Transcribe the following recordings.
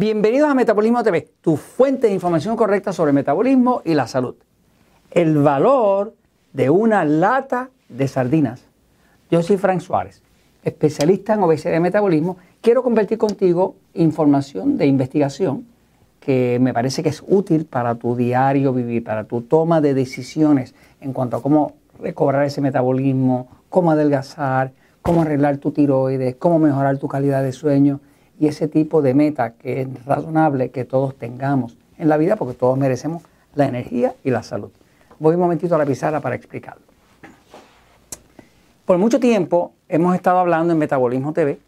Bienvenidos a Metabolismo TV, tu fuente de información correcta sobre metabolismo y la salud. El valor de una lata de sardinas. Yo soy Frank Suárez, especialista en obesidad y metabolismo. Quiero compartir contigo información de investigación que me parece que es útil para tu diario vivir, para tu toma de decisiones en cuanto a cómo recobrar ese metabolismo, cómo adelgazar, cómo arreglar tu tiroides, cómo mejorar tu calidad de sueño y ese tipo de meta que es razonable que todos tengamos en la vida porque todos merecemos la energía y la salud. Voy un momentito a la pizarra para explicarlo. Por mucho tiempo hemos estado hablando en Metabolismo TV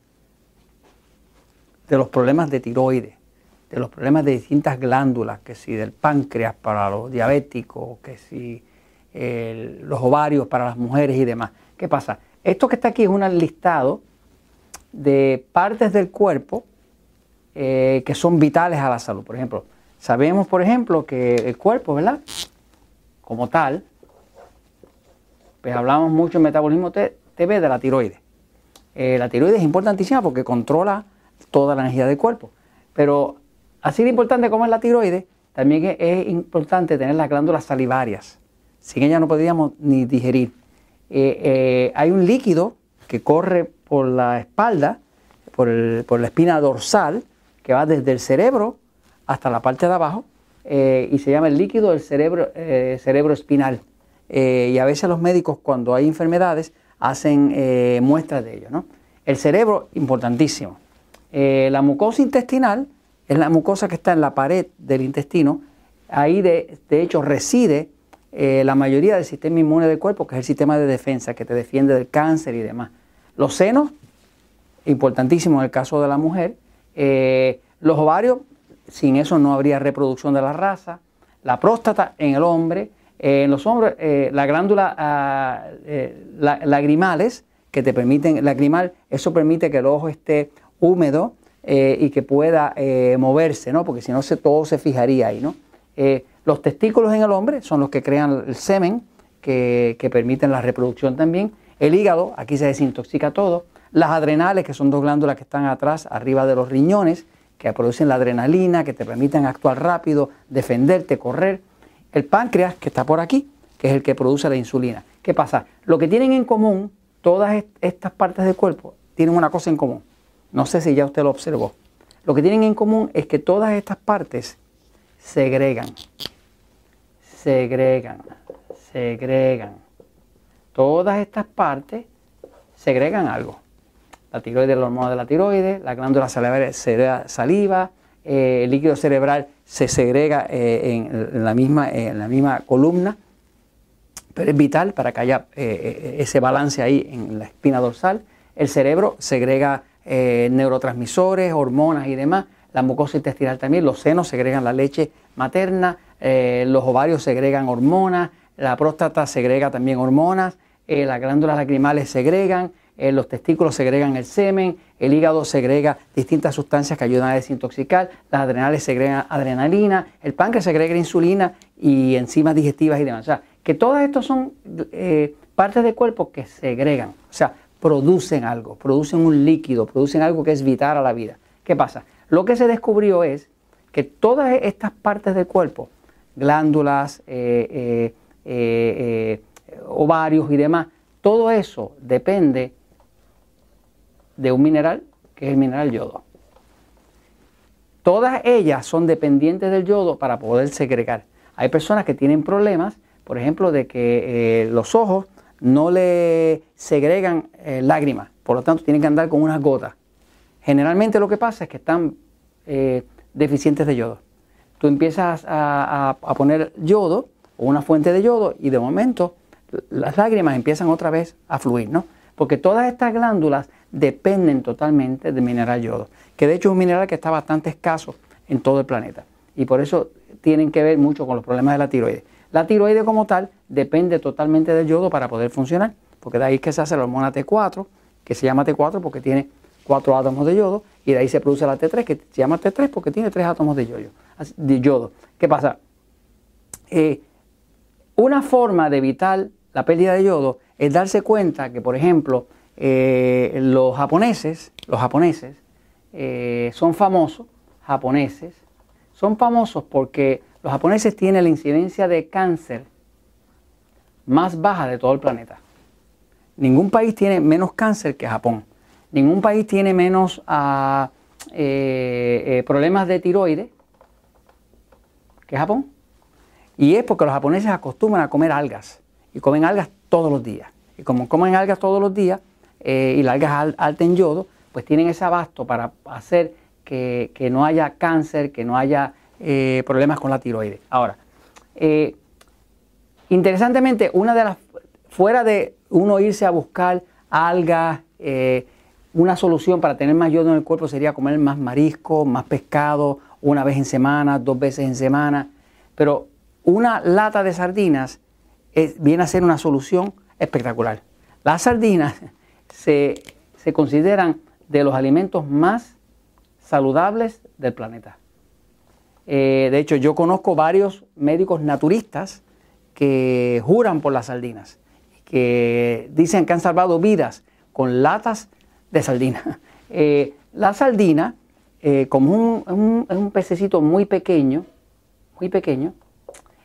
de los problemas de tiroides, de los problemas de distintas glándulas, que si del páncreas para los diabéticos, que si los ovarios para las mujeres y demás. ¿Qué pasa? Esto que está aquí es un listado de partes del cuerpo eh, que son vitales a la salud. Por ejemplo, sabemos, por ejemplo, que el cuerpo, ¿verdad? Como tal, pues hablamos mucho en Metabolismo TV de la tiroides. Eh, la tiroides es importantísima porque controla toda la energía del cuerpo. Pero así de importante como es la tiroides, también es importante tener las glándulas salivarias. Sin ella no podríamos ni digerir. Eh, hay un líquido que corre por la espalda, por, la espina dorsal, que va desde el cerebro hasta la parte de abajo, eh, y se llama el líquido del cerebro, eh, cerebro espinal. Eh, y a veces los médicos, cuando hay enfermedades, hacen muestras de ello. ¿no? El cerebro, importantísimo. la mucosa intestinal es la mucosa que está en la pared del intestino. Ahí, de, de hecho, reside la mayoría del sistema inmune del cuerpo, que es el sistema de defensa que te defiende del cáncer y demás. Los senos, importantísimo en el caso de la mujer. Eh, los ovarios, sin eso no habría reproducción de la raza. La próstata en el hombre. Eh, en los hombres, eh, la glándula ah, lagrimales, que te permiten, lagrimal, eso permite que el ojo esté húmedo y que pueda moverse, ¿no? Porque si no, se, todo se fijaría ahí, ¿no? los testículos en el hombre son los que crean el semen, que, que permiten la reproducción también. El hígado, aquí se desintoxica todo. Las adrenales, que son dos glándulas que están atrás, arriba de los riñones, que producen la adrenalina, que te permiten actuar rápido, defenderte, correr. El páncreas, que está por aquí, que es el que produce la insulina. ¿Qué pasa? Lo que tienen en común todas estas partes del cuerpo tienen una cosa en común. No sé si ya usted lo observó. Lo que tienen en común es que todas estas partes segregan, segregan, segregan todas estas partes segregan algo. La tiroides, la hormona de la tiroides, la glándula saliva, saliva eh, el líquido cerebral se segrega eh, en, la misma, en la misma columna, pero es vital para que haya eh, ese balance ahí en la espina dorsal. El cerebro segrega neurotransmisores, hormonas y demás. La mucosa intestinal también, los senos segregan la leche materna, los ovarios segregan hormonas, la próstata segrega también hormonas, eh, las glándulas lacrimales segregan, eh, los testículos segregan el semen, el hígado segrega distintas sustancias que ayudan a desintoxicar, las adrenales segregan adrenalina, el páncreas segrega insulina y enzimas digestivas y demás. O sea, que todas estas son eh, partes del cuerpo que segregan, o sea, producen algo, producen un líquido, producen algo que es vital a la vida. ¿Qué pasa? Lo que se descubrió es que todas estas partes del cuerpo, glándulas, ovarios y demás, todo eso depende de un mineral que es el mineral yodo. Todas ellas son dependientes del yodo para poder segregar. Hay personas que tienen problemas, por ejemplo, de que eh, los ojos no le segregan eh, lágrimas, por lo tanto tienen que andar con unas gotas. Generalmente lo que pasa es que están eh, deficientes de yodo. Tú empiezas a, a poner yodo o una fuente de yodo y de momento las lágrimas empiezan otra vez a fluir, ¿no? Porque todas estas glándulas dependen totalmente del mineral yodo, que de hecho es un mineral que está bastante escaso en todo el planeta. Y por eso tienen que ver mucho con los problemas de la tiroides. La tiroides como tal depende totalmente del yodo para poder funcionar, porque de ahí es que se hace la hormona T4, que se llama T4 porque tiene cuatro átomos de yodo, y de ahí se produce la T3, que se llama T3 porque tiene tres átomos de, yodo. De yodo. ¿Qué pasa? Eh, una forma de evitar la pérdida de yodo es darse cuenta que, por ejemplo, eh, los japoneses, los japoneses eh, son famosos japoneses son famosos porque los japoneses tienen la incidencia de cáncer más baja de todo el planeta. Ningún país tiene menos cáncer que Japón. Ningún país tiene menos ah, eh, problemas de tiroides que Japón. Y es porque los japoneses acostumbran a comer algas y comen algas todos los días. Y como comen algas todos los días eh, y las algas altas en yodo, pues tienen ese abasto para hacer que, no haya cáncer, que no haya problemas con la tiroides. Ahora, interesantemente, una de las, fuera de uno irse a buscar algas, una solución para tener más yodo en el cuerpo sería comer más marisco, más pescado, una vez en semana, dos veces en semana. Pero una lata de sardinas viene a ser una solución espectacular. Las sardinas se, consideran de los alimentos más saludables del planeta. Eh, de hecho, yo conozco varios médicos naturistas que juran por las sardinas, que dicen que han salvado vidas con latas de sardina. Eh, la sardina, eh, como un, un, pececito muy pequeño, muy pequeño,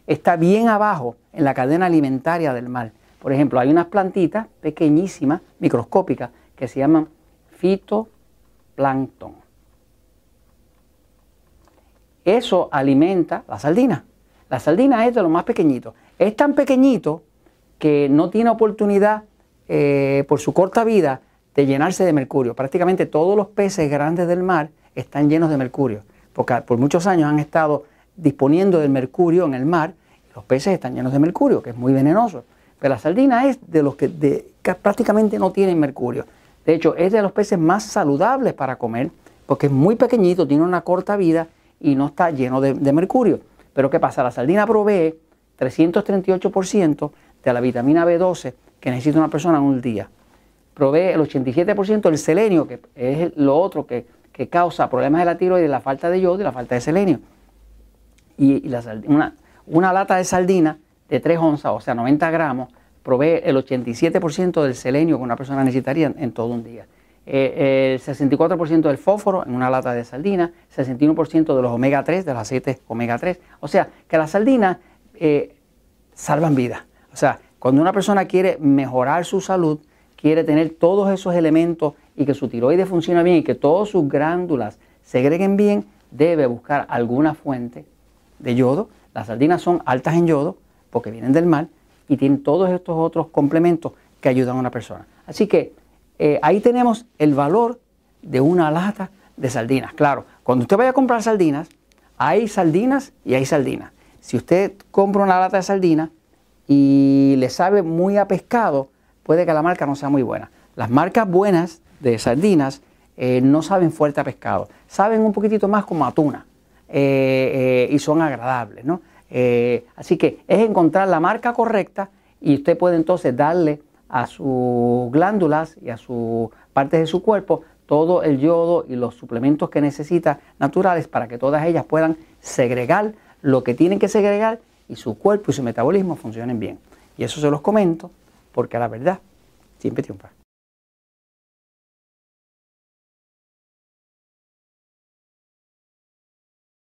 está bien abajo en la cadena alimentaria del mar. Por ejemplo, hay unas plantitas pequeñísimas, microscópicas, que se llaman fitoplancton. Eso alimenta la sardina. La sardina es de lo más pequeñito. Es tan pequeñito que no tiene oportunidad, eh, por su corta vida, de llenarse de mercurio. Prácticamente todos los peces grandes del mar están llenos de mercurio, porque por muchos años han estado disponiendo del mercurio en el mar, los peces están llenos de mercurio, que es muy venenoso. Pero la sardina es de los que, prácticamente no tienen mercurio. De hecho, es de los peces más saludables para comer, porque es muy pequeñito, tiene una corta vida y no está lleno de, mercurio. Pero ¿qué pasa? La sardina provee 338% de la vitamina B12 que necesita una persona en un día provee el 87% del selenio, que es lo otro que, causa problemas de la tiroides, la falta de yodo y la falta de selenio. Y, una, lata de sardina de 3 onzas, o sea, 90 gramos, provee el 87% del selenio que una persona necesitaría en, todo un día. Eh, el 64% del fósforo en una lata de sardina, 61% de los omega 3, de los aceites omega 3. O sea, que las sardinas eh, salvan vidas. O sea, cuando una persona quiere mejorar su salud, quiere tener todos esos elementos y que su tiroides funcione bien y que todas sus glándulas segreguen bien, debe buscar alguna fuente de yodo. Las sardinas son altas en yodo porque vienen del mar y tienen todos estos otros complementos que ayudan a una persona. Así que eh, ahí tenemos el valor de una lata de sardinas. Claro, cuando usted vaya a comprar sardinas, hay sardinas y hay sardinas. Si usted compra una lata de sardinas y le sabe muy a pescado, puede que la marca no sea muy buena. Las marcas buenas de sardinas eh, no saben fuerte a pescado, saben un poquitito más como atuna eh, eh, y son agradables. ¿no? así que es encontrar la marca correcta y usted puede entonces darle a sus glándulas y a sus partes de su cuerpo todo el yodo y los suplementos que necesita naturales para que todas ellas puedan segregar lo que tienen que segregar y su cuerpo y su metabolismo funcionen bien. Y eso se los comento porque la verdad siempre triunfa.